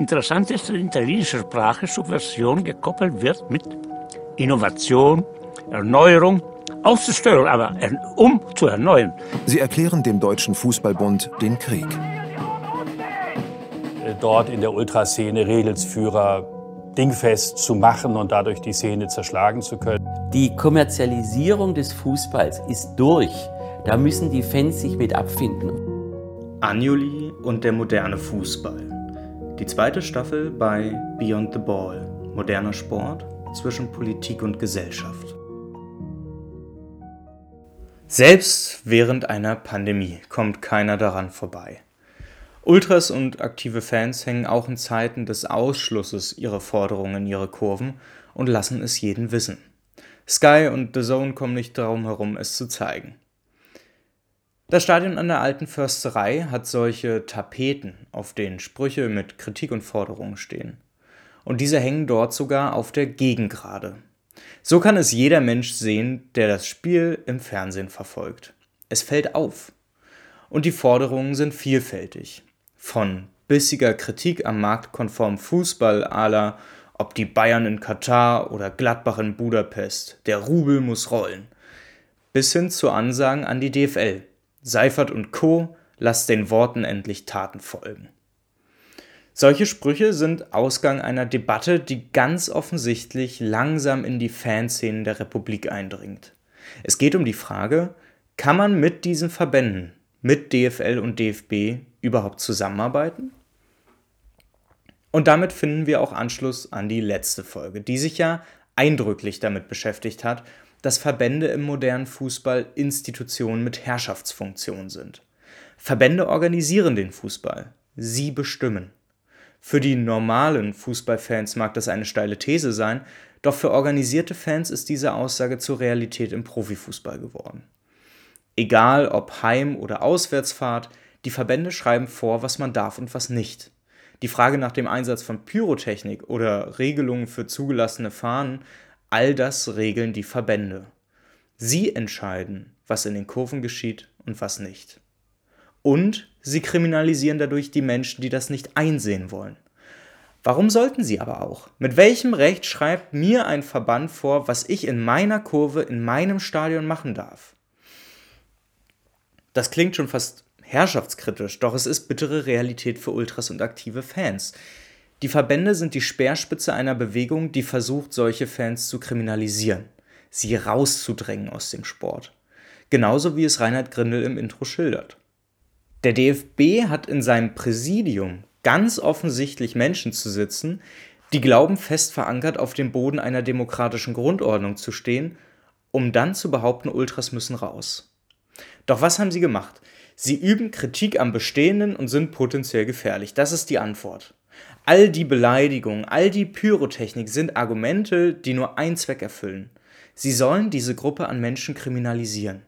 Interessant ist, dass in italienischer Sprache Subversion gekoppelt wird mit Innovation, Erneuerung, auszustören, aber um zu erneuern. Sie erklären dem Deutschen Fußballbund den Krieg. Dort in der Ultraszene Regelsführer dingfest zu machen und dadurch die Szene zerschlagen zu können. Die Kommerzialisierung des Fußballs ist durch. Da müssen die Fans sich mit abfinden. Anjuli und der moderne Fußball. Die zweite Staffel bei Beyond the Ball. Moderner Sport zwischen Politik und Gesellschaft. Selbst während einer Pandemie kommt keiner daran vorbei. Ultras und aktive Fans hängen auch in Zeiten des Ausschlusses ihre Forderungen in ihre Kurven und lassen es jeden wissen. Sky und The Zone kommen nicht darum herum, es zu zeigen. Das Stadion an der alten Försterei hat solche Tapeten, auf denen Sprüche mit Kritik und Forderungen stehen. Und diese hängen dort sogar auf der Gegengrade. So kann es jeder Mensch sehen, der das Spiel im Fernsehen verfolgt. Es fällt auf. Und die Forderungen sind vielfältig. Von bissiger Kritik am marktkonformen Fußball aller ob die Bayern in Katar oder Gladbach in Budapest, der Rubel muss rollen, bis hin zu Ansagen an die DFL, Seifert und Co., lasst den Worten endlich Taten folgen. Solche Sprüche sind Ausgang einer Debatte, die ganz offensichtlich langsam in die Fanszenen der Republik eindringt. Es geht um die Frage, kann man mit diesen Verbänden, mit DFL und DFB überhaupt zusammenarbeiten? Und damit finden wir auch Anschluss an die letzte Folge, die sich ja eindrücklich damit beschäftigt hat, dass Verbände im modernen Fußball Institutionen mit Herrschaftsfunktion sind. Verbände organisieren den Fußball, sie bestimmen. Für die normalen Fußballfans mag das eine steile These sein, doch für organisierte Fans ist diese Aussage zur Realität im Profifußball geworden. Egal ob Heim- oder Auswärtsfahrt, die Verbände schreiben vor, was man darf und was nicht. Die Frage nach dem Einsatz von Pyrotechnik oder Regelungen für zugelassene Fahnen, all das regeln die Verbände. Sie entscheiden, was in den Kurven geschieht und was nicht. Und sie kriminalisieren dadurch die Menschen, die das nicht einsehen wollen. Warum sollten sie aber auch? Mit welchem Recht schreibt mir ein Verband vor, was ich in meiner Kurve, in meinem Stadion machen darf? Das klingt schon fast herrschaftskritisch, doch es ist bittere Realität für Ultras und aktive Fans. Die Verbände sind die Speerspitze einer Bewegung, die versucht, solche Fans zu kriminalisieren, sie rauszudrängen aus dem Sport. Genauso wie es Reinhard Grindel im Intro schildert. Der DFB hat in seinem Präsidium ganz offensichtlich Menschen zu sitzen, die glauben, fest verankert auf dem Boden einer demokratischen Grundordnung zu stehen, um dann zu behaupten, Ultras müssen raus. Doch was haben sie gemacht? Sie üben Kritik am Bestehenden und sind potenziell gefährlich. Das ist die Antwort. All die Beleidigungen, all die Pyrotechnik sind Argumente, die nur einen Zweck erfüllen. Sie sollen diese Gruppe an Menschen kriminalisieren.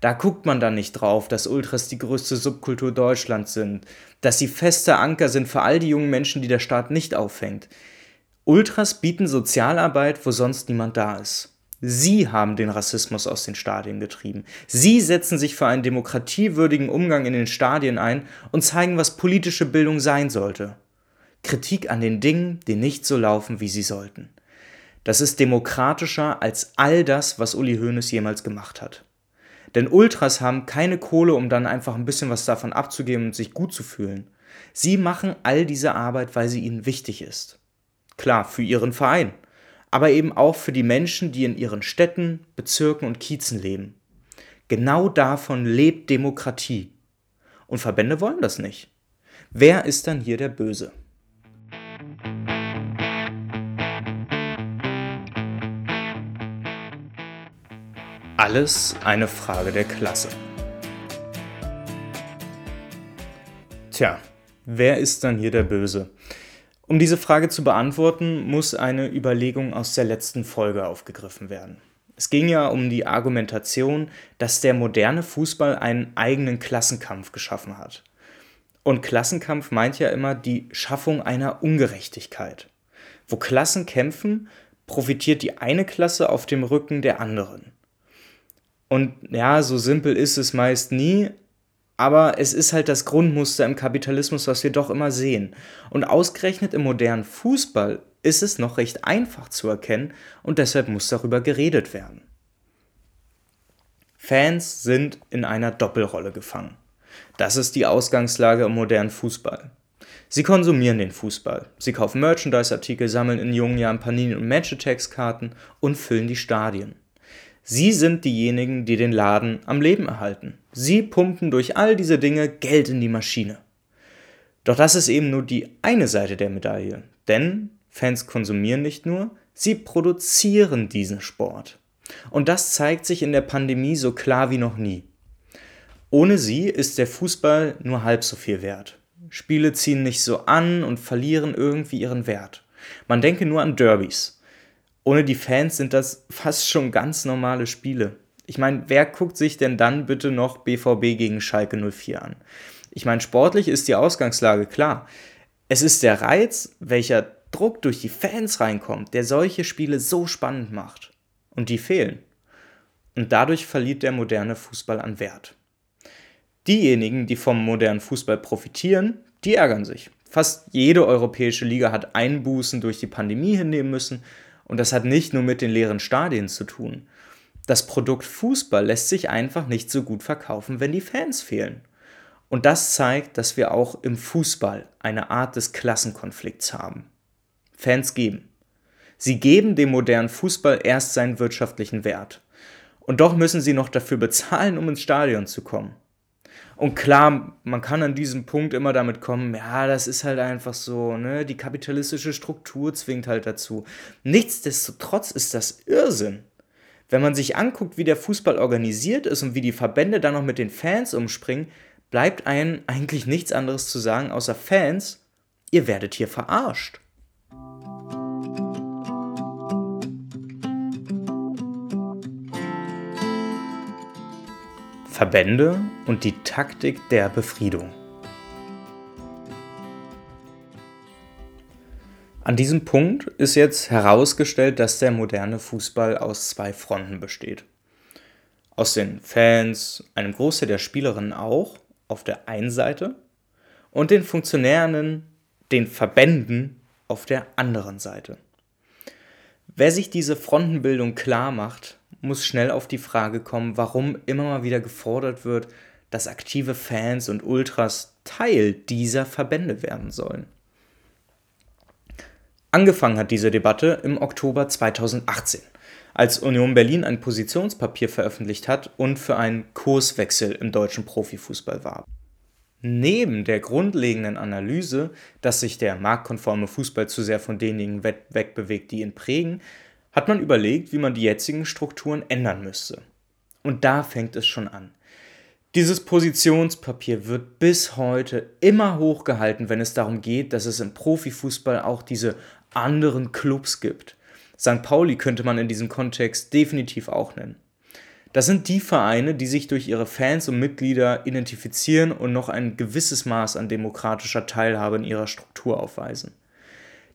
Da guckt man dann nicht drauf, dass Ultras die größte Subkultur Deutschlands sind, dass sie feste Anker sind für all die jungen Menschen, die der Staat nicht auffängt. Ultras bieten Sozialarbeit, wo sonst niemand da ist. Sie haben den Rassismus aus den Stadien getrieben. Sie setzen sich für einen demokratiewürdigen Umgang in den Stadien ein und zeigen, was politische Bildung sein sollte. Kritik an den Dingen, die nicht so laufen, wie sie sollten. Das ist demokratischer als all das, was Uli Hoeneß jemals gemacht hat. Denn Ultras haben keine Kohle, um dann einfach ein bisschen was davon abzugeben und sich gut zu fühlen. Sie machen all diese Arbeit, weil sie ihnen wichtig ist. Klar, für ihren Verein aber eben auch für die Menschen, die in ihren Städten, Bezirken und Kiezen leben. Genau davon lebt Demokratie. Und Verbände wollen das nicht. Wer ist dann hier der Böse? Alles eine Frage der Klasse. Tja, wer ist dann hier der Böse? Um diese Frage zu beantworten, muss eine Überlegung aus der letzten Folge aufgegriffen werden. Es ging ja um die Argumentation, dass der moderne Fußball einen eigenen Klassenkampf geschaffen hat. Und Klassenkampf meint ja immer die Schaffung einer Ungerechtigkeit. Wo Klassen kämpfen, profitiert die eine Klasse auf dem Rücken der anderen. Und ja, so simpel ist es meist nie, Aber es ist halt das Grundmuster im Kapitalismus, was wir doch immer sehen. Und ausgerechnet im modernen Fußball ist es noch recht einfach zu erkennen und deshalb muss darüber geredet werden. Fans sind in einer Doppelrolle gefangen. Das ist die Ausgangslage im modernen Fußball. Sie konsumieren den Fußball. Sie kaufen Merchandise-Artikel, sammeln in jungen Jahren Panini- und Match-Attacks-Karten und füllen die Stadien. Sie sind diejenigen, die den Laden am Leben erhalten. Sie pumpen durch all diese Dinge Geld in die Maschine. Doch das ist eben nur die eine Seite der Medaille. Denn Fans konsumieren nicht nur, sie produzieren diesen Sport. Und das zeigt sich in der Pandemie so klar wie noch nie. Ohne sie ist der Fußball nur halb so viel wert. Spiele ziehen nicht so an und verlieren irgendwie ihren Wert. Man denke nur an Derbys. Ohne die Fans sind das fast schon ganz normale Spiele. Ich meine, wer guckt sich denn dann bitte noch BVB gegen Schalke 04 an? Ich meine, sportlich ist die Ausgangslage klar. Es ist der Reiz, welcher Druck durch die Fans reinkommt, der solche Spiele so spannend macht. Und die fehlen. Und dadurch verliert der moderne Fußball an Wert. Diejenigen, die vom modernen Fußball profitieren, die ärgern sich. Fast jede europäische Liga hat Einbußen durch die Pandemie hinnehmen müssen und das hat nicht nur mit den leeren Stadien zu tun. Das Produkt Fußball lässt sich einfach nicht so gut verkaufen, wenn die Fans fehlen. Und das zeigt, dass wir auch im Fußball eine Art des Klassenkonflikts haben. Fans geben. Sie geben dem modernen Fußball erst seinen wirtschaftlichen Wert. Und doch müssen sie noch dafür bezahlen, um ins Stadion zu kommen. Und klar, man kann an diesem Punkt immer damit kommen, ja, das ist halt einfach so, ne, die kapitalistische Struktur zwingt halt dazu. Nichtsdestotrotz ist das Irrsinn. Wenn man sich anguckt, wie der Fußball organisiert ist und wie die Verbände dann noch mit den Fans umspringen, bleibt einem eigentlich nichts anderes zu sagen, außer Fans, ihr werdet hier verarscht. Verbände und die Taktik der Befriedung. An diesem Punkt ist jetzt herausgestellt, dass der moderne Fußball aus zwei Fronten besteht. Aus den Fans, einem Großteil der Spielerinnen auch, auf der einen Seite, und den Funktionären, den Verbänden auf der anderen Seite. Wer sich diese Frontenbildung klar macht, muss schnell auf die Frage kommen, warum immer mal wieder gefordert wird, dass aktive Fans und Ultras Teil dieser Verbände werden sollen. Angefangen hat diese Debatte im Oktober 2018, als Union Berlin ein Positionspapier veröffentlicht hat und für einen Kurswechsel im deutschen Profifußball warb. Neben der grundlegenden Analyse, dass sich der marktkonforme Fußball zu sehr von denjenigen wegbewegt, die ihn prägen, hat man überlegt, wie man die jetzigen Strukturen ändern müsste. Und da fängt es schon an. Dieses Positionspapier wird bis heute immer hochgehalten, wenn es darum geht, dass es im Profifußball auch diese anderen Clubs gibt. St. Pauli könnte man in diesem Kontext definitiv auch nennen. Das sind die Vereine, die sich durch ihre Fans und Mitglieder identifizieren und noch ein gewisses Maß an demokratischer Teilhabe in ihrer Struktur aufweisen.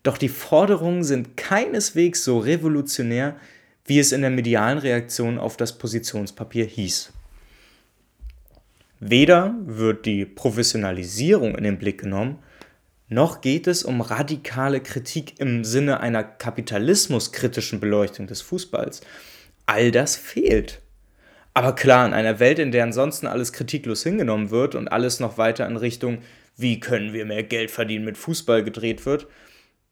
Doch die Forderungen sind keineswegs so revolutionär, wie es in der medialen Reaktion auf das Positionspapier hieß. Weder wird die Professionalisierung in den Blick genommen, noch geht es um radikale Kritik im Sinne einer kapitalismuskritischen Beleuchtung des Fußballs. All das fehlt. Aber klar, in einer Welt, in der ansonsten alles kritiklos hingenommen wird und alles noch weiter in Richtung, wie können wir mehr Geld verdienen mit Fußball gedreht wird,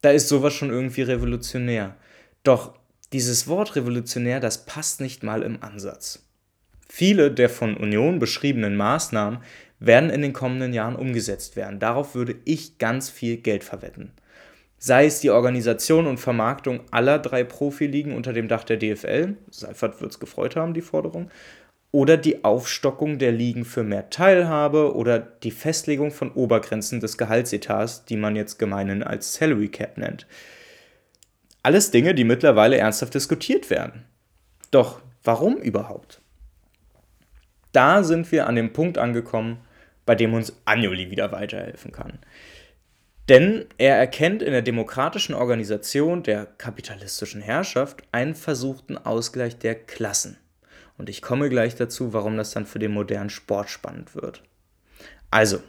da ist sowas schon irgendwie revolutionär. Doch dieses Wort revolutionär, das passt nicht mal im Ansatz. Viele der von Union beschriebenen Maßnahmen werden in den kommenden Jahren umgesetzt werden. Darauf würde ich ganz viel Geld verwetten. Sei es die Organisation und Vermarktung aller drei Profiligen unter dem Dach der DFL, Seifert wird es gefreut haben, die Forderung, oder die Aufstockung der Ligen für mehr Teilhabe oder die Festlegung von Obergrenzen des Gehaltsetats, die man jetzt gemeinhin als Salary Cap nennt. Alles Dinge, die mittlerweile ernsthaft diskutiert werden. Doch warum überhaupt? Da sind wir an dem Punkt angekommen, bei dem uns Anjoli wieder weiterhelfen kann. Denn er erkennt in der demokratischen Organisation der kapitalistischen Herrschaft einen versuchten Ausgleich der Klassen. Und ich komme gleich dazu, warum das dann für den modernen Sport spannend wird. Also,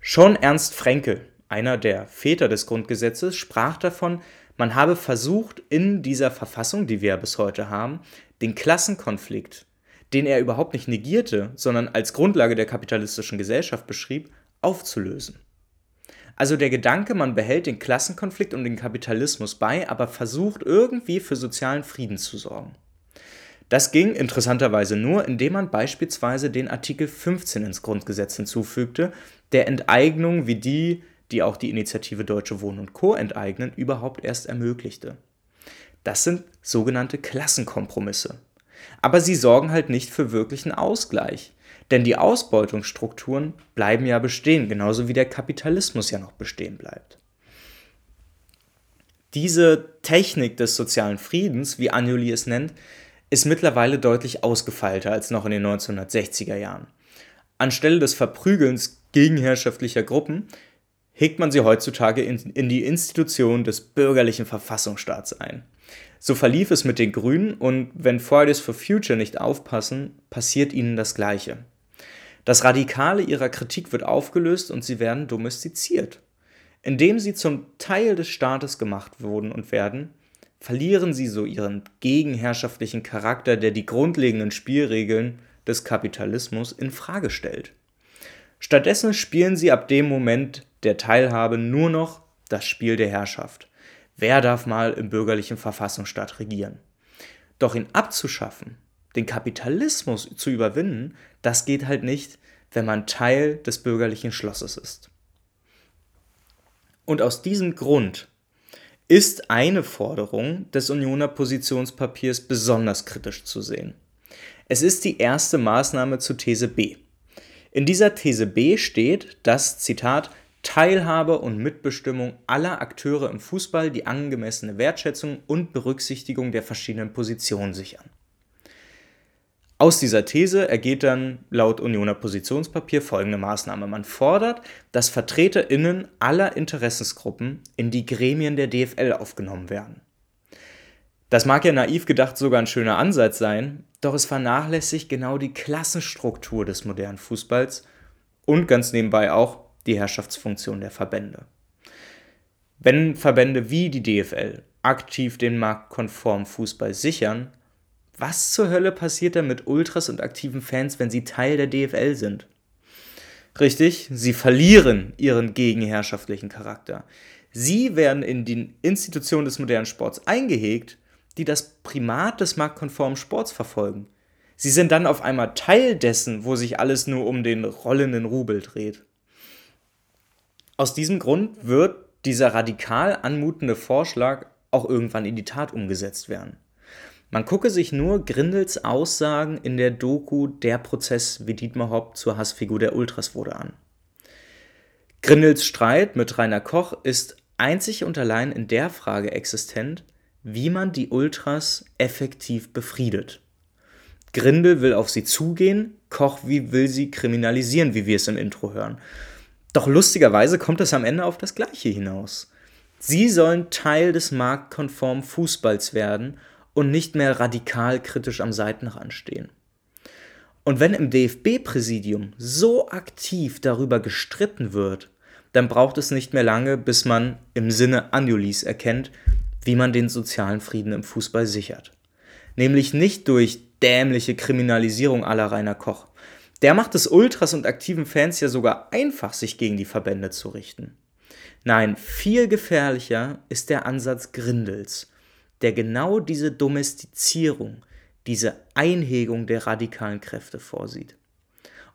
schon Ernst Frenkel, einer der Väter des Grundgesetzes, sprach davon, man habe versucht, in dieser Verfassung, die wir ja bis heute haben, den Klassenkonflikt, den er überhaupt nicht negierte, sondern als Grundlage der kapitalistischen Gesellschaft beschrieb, aufzulösen. Also der Gedanke, man behält den Klassenkonflikt und den Kapitalismus bei, aber versucht irgendwie für sozialen Frieden zu sorgen. Das ging interessanterweise nur, indem man beispielsweise den Artikel 15 ins Grundgesetz hinzufügte, der Enteignungen wie die, die auch die Initiative Deutsche Wohnen und Co. enteignen, überhaupt erst ermöglichte. Das sind sogenannte Klassenkompromisse. Aber sie sorgen halt nicht für wirklichen Ausgleich. Denn die Ausbeutungsstrukturen bleiben ja bestehen, genauso wie der Kapitalismus ja noch bestehen bleibt. Diese Technik des sozialen Friedens, wie Anjuli es nennt, ist mittlerweile deutlich ausgefeilter als noch in den 1960er Jahren. Anstelle des Verprügelns gegenherrschaftlicher Gruppen hegt man sie heutzutage in, in die Institution des bürgerlichen Verfassungsstaats ein. So verlief es mit den Grünen und wenn Fridays for Future nicht aufpassen, passiert ihnen das Gleiche. Das Radikale ihrer Kritik wird aufgelöst und sie werden domestiziert. Indem sie zum Teil des Staates gemacht wurden und werden, verlieren sie so ihren gegenherrschaftlichen Charakter, der die grundlegenden Spielregeln des Kapitalismus in Frage stellt. Stattdessen spielen sie ab dem Moment der Teilhabe nur noch das Spiel der Herrschaft. Wer darf mal im bürgerlichen Verfassungsstaat regieren? Doch ihn abzuschaffen, den Kapitalismus zu überwinden, das geht halt nicht, wenn man Teil des bürgerlichen Schlosses ist. Und aus diesem Grund ist eine Forderung des Unioner Positionspapiers besonders kritisch zu sehen. Es ist die erste Maßnahme zu These B. In dieser These B steht, dass, Zitat, Teilhabe und Mitbestimmung aller Akteure im Fußball die angemessene Wertschätzung und Berücksichtigung der verschiedenen Positionen sichern. Aus dieser These ergeht dann laut Unioner Positionspapier folgende Maßnahme. Man fordert, dass VertreterInnen aller Interessensgruppen in die Gremien der DFL aufgenommen werden. Das mag ja naiv gedacht sogar ein schöner Ansatz sein, doch es vernachlässigt genau die Klassenstruktur des modernen Fußballs und ganz nebenbei auch die Herrschaftsfunktion der Verbände. Wenn Verbände wie die DFL aktiv den marktkonformen Fußball sichern, was zur Hölle passiert da mit Ultras und aktiven Fans, wenn sie Teil der DFL sind? Richtig, sie verlieren ihren gegenherrschaftlichen Charakter. Sie werden in die Institution des modernen Sports eingehegt, die das Primat des marktkonformen Sports verfolgen. Sie sind dann auf einmal Teil dessen, wo sich alles nur um den rollenden Rubel dreht. Aus diesem Grund wird dieser radikal anmutende Vorschlag auch irgendwann in die Tat umgesetzt werden. Man gucke sich nur Grindels Aussagen in der Doku Der Prozess, wie Dietmar Hopp zur Hassfigur der Ultras wurde an. Grindels Streit mit Rainer Koch ist einzig und allein in der Frage existent, wie man die Ultras effektiv befriedet. Grindel will auf sie zugehen, Koch wie will sie kriminalisieren, wie wir es im Intro hören. Doch lustigerweise kommt es am Ende auf das Gleiche hinaus. Sie sollen Teil des marktkonformen Fußballs werden und nicht mehr radikal kritisch am Seitenrand stehen. Und wenn im DFB-Präsidium so aktiv darüber gestritten wird, dann braucht es nicht mehr lange, bis man im Sinne Anjulis erkennt, wie man den sozialen Frieden im Fußball sichert. Nämlich nicht durch dämliche Kriminalisierung aller Rainer Koch. Der macht es Ultras und aktiven Fans ja sogar einfach, sich gegen die Verbände zu richten. Nein, viel gefährlicher ist der Ansatz Grindels, der genau diese Domestizierung, diese Einhegung der radikalen Kräfte vorsieht.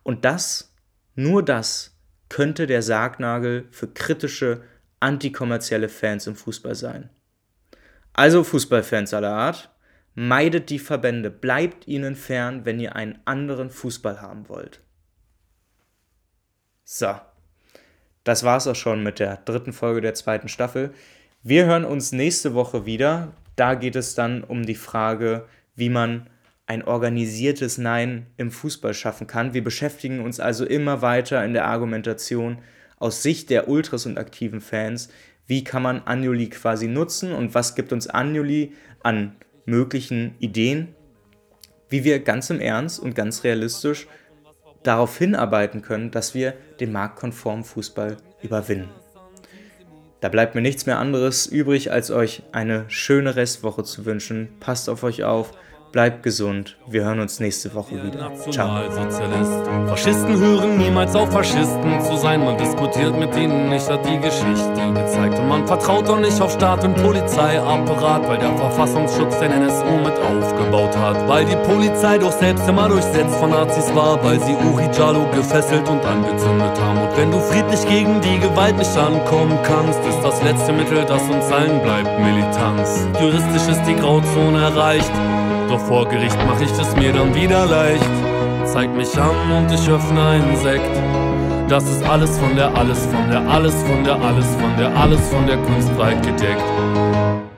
Und das, nur das, könnte der Sargnagel für kritische, antikommerzielle Fans im Fußball sein. Also Fußballfans aller Art, meidet die Verbände, bleibt ihnen fern, wenn ihr einen anderen Fußball haben wollt. So, das war's auch schon mit der dritten Folge der zweiten Staffel. Wir hören uns nächste Woche wieder. Da geht es dann um die Frage, wie man ein organisiertes Nein im Fußball schaffen kann. Wir beschäftigen uns also immer weiter in der Argumentation aus Sicht der Ultras und aktiven Fans. Wie kann man Anjuli quasi nutzen und was gibt uns Anjuli an möglichen Ideen, wie wir ganz im Ernst und ganz realistisch darauf hinarbeiten können, dass wir den marktkonformen Fußball überwinden. Da bleibt mir nichts mehr anderes übrig, als euch eine schöne Restwoche zu wünschen. Passt auf euch auf Bleibt gesund. Wir hören uns nächste Woche wieder. Ciao. Faschisten hören niemals auf, Faschisten zu sein. Man diskutiert mit ihnen nicht, hat die Geschichte gezeigt. Und man vertraut doch nicht auf Staat und Polizeiapparat, weil der Verfassungsschutz den NSU mit aufgebaut hat. Weil die Polizei doch selbst immer durchsetzt von Nazis war, weil sie Uri Jalo gefesselt und angezündet haben. Und wenn du friedlich gegen die Gewalt nicht ankommen kannst, ist das letzte Mittel, das uns allen bleibt, Militanz. Juristisch ist die Grauzone erreicht. Doch vor Gericht mach ich es mir dann wieder leicht. Zeig mich an und ich öffne einen Sekt. Das ist alles von der, alles von der, alles von der, alles von der, alles von der Kunst weit gedeckt.